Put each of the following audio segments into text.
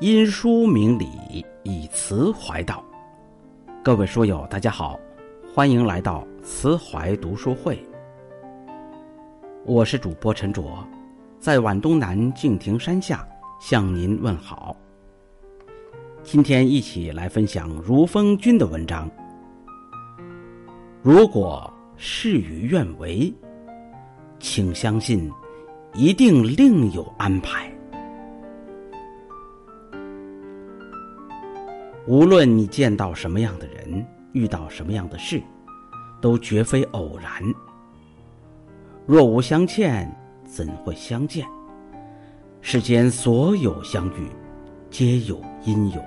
因书明理，以词怀道。各位书友，大家好，欢迎来到词怀读书会。我是主播陈卓，在皖东南敬亭山下向您问好。今天一起来分享如风君的文章。如果事与愿违，请相信，一定另有安排。无论你见到什么样的人，遇到什么样的事，都绝非偶然。若无相欠，怎会相见？世间所有相遇，皆有因由。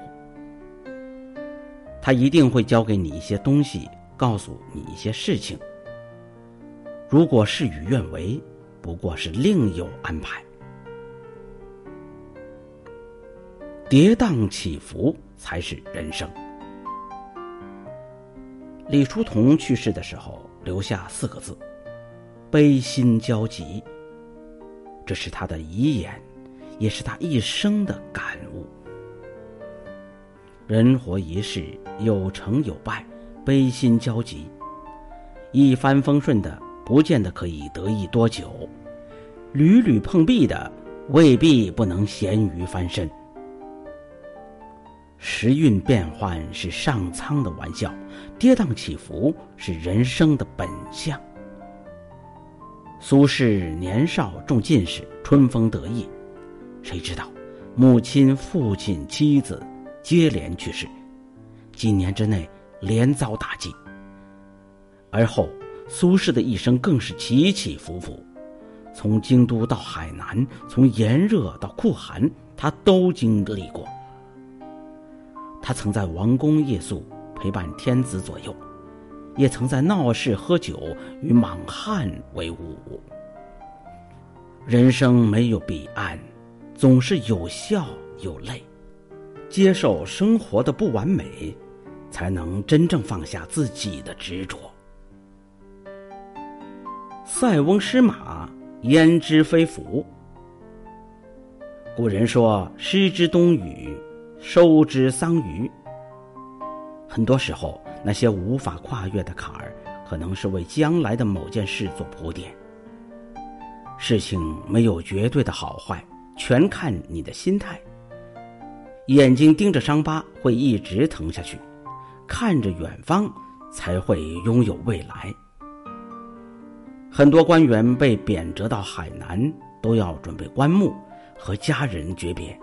他一定会教给你一些东西，告诉你一些事情。如果事与愿违，不过是另有安排。跌宕起伏才是人生。李叔同去世的时候留下四个字：“悲心交集。”这是他的遗言，也是他一生的感悟。人活一世，有成有败，悲心交集。一帆风顺的，不见得可以得意多久；屡屡碰壁的，未必不能咸鱼翻身。时运变幻是上苍的玩笑，跌宕起伏是人生的本相。苏轼年少中进士，春风得意，谁知道母亲、父亲、妻子接连去世，几年之内连遭打击。而后苏轼的一生更是起起伏伏，从京都到海南，从炎热到酷寒，他都经历过。他曾在王宫夜宿，陪伴天子左右；也曾在闹市喝酒，与莽汉为伍。人生没有彼岸，总是有笑有泪。接受生活的不完美，才能真正放下自己的执着。塞翁失马，焉知非福？古人说：“失之东隅。”收之桑榆。很多时候，那些无法跨越的坎儿，可能是为将来的某件事做铺垫。事情没有绝对的好坏，全看你的心态。眼睛盯着伤疤，会一直疼下去；看着远方，才会拥有未来。很多官员被贬谪到海南，都要准备棺木，和家人诀别。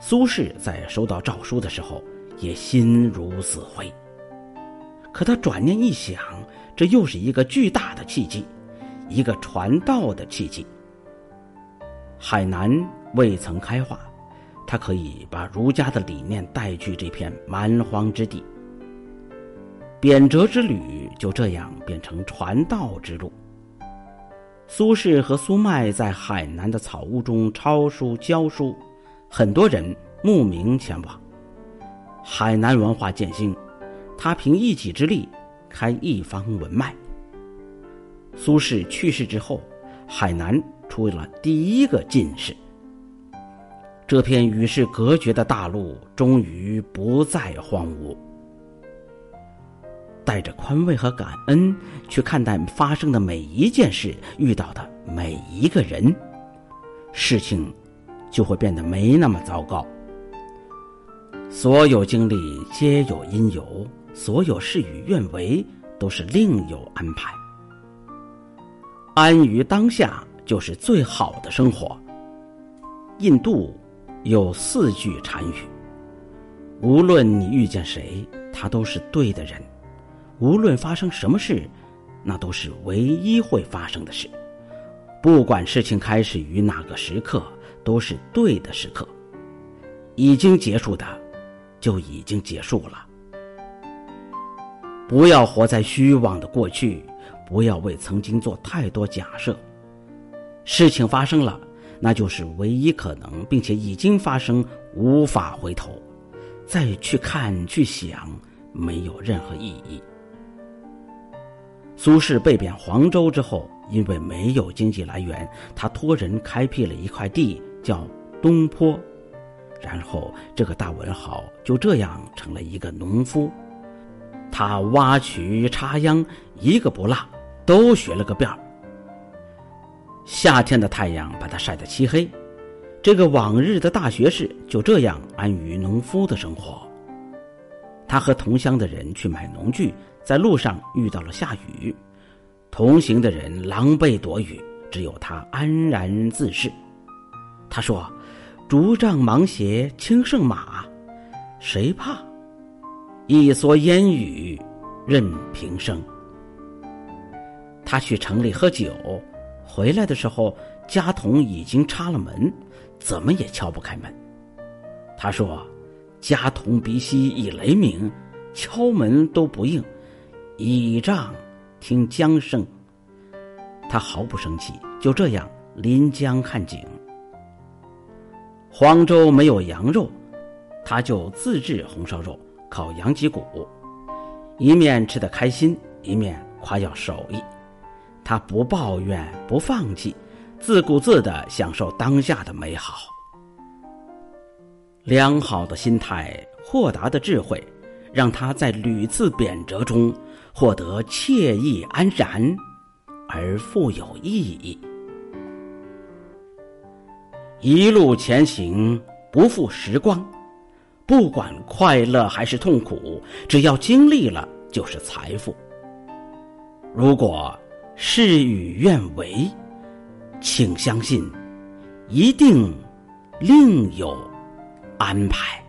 苏轼在收到诏书的时候，也心如死灰。可他转念一想，这又是一个巨大的契机，一个传道的契机。海南未曾开化，他可以把儒家的理念带去这片蛮荒之地。贬谪之旅就这样变成传道之路。苏轼和苏迈在海南的草屋中抄书教书。很多人慕名前往，海南文化渐兴，他凭一己之力开一方文脉。苏轼去世之后，海南出了第一个进士。这片与世隔绝的大陆终于不再荒芜。带着宽慰和感恩去看待发生的每一件事，遇到的每一个人，事情。就会变得没那么糟糕。所有经历皆有因由，所有事与愿违都是另有安排。安于当下就是最好的生活。印度有四句禅语：无论你遇见谁，他都是对的人；无论发生什么事，那都是唯一会发生的事。不管事情开始于哪个时刻。都是对的时刻，已经结束的，就已经结束了。不要活在虚妄的过去，不要为曾经做太多假设。事情发生了，那就是唯一可能，并且已经发生，无法回头。再去看去想，没有任何意义。苏轼被贬黄州之后，因为没有经济来源，他托人开辟了一块地。叫东坡，然后这个大文豪就这样成了一个农夫。他挖渠插秧，一个不落，都学了个遍儿。夏天的太阳把他晒得漆黑，这个往日的大学士就这样安于农夫的生活。他和同乡的人去买农具，在路上遇到了下雨，同行的人狼狈躲雨，只有他安然自适。他说：“竹杖芒鞋轻胜马，谁怕？”一蓑烟雨，任平生。他去城里喝酒，回来的时候家童已经插了门，怎么也敲不开门。他说：“家童鼻息已雷鸣，敲门都不应，倚杖听江声。”他毫不生气，就这样临江看景。黄州没有羊肉，他就自制红烧肉。烤羊脊骨，一面吃得开心，一面夸耀手艺。他不抱怨，不放弃，自顾自的享受当下的美好。良好的心态，豁达的智慧，让他在屡次贬谪中获得惬意安然而富有意义。一路前行，不负时光。不管快乐还是痛苦，只要经历了，就是财富。如果事与愿违，请相信，一定另有安排。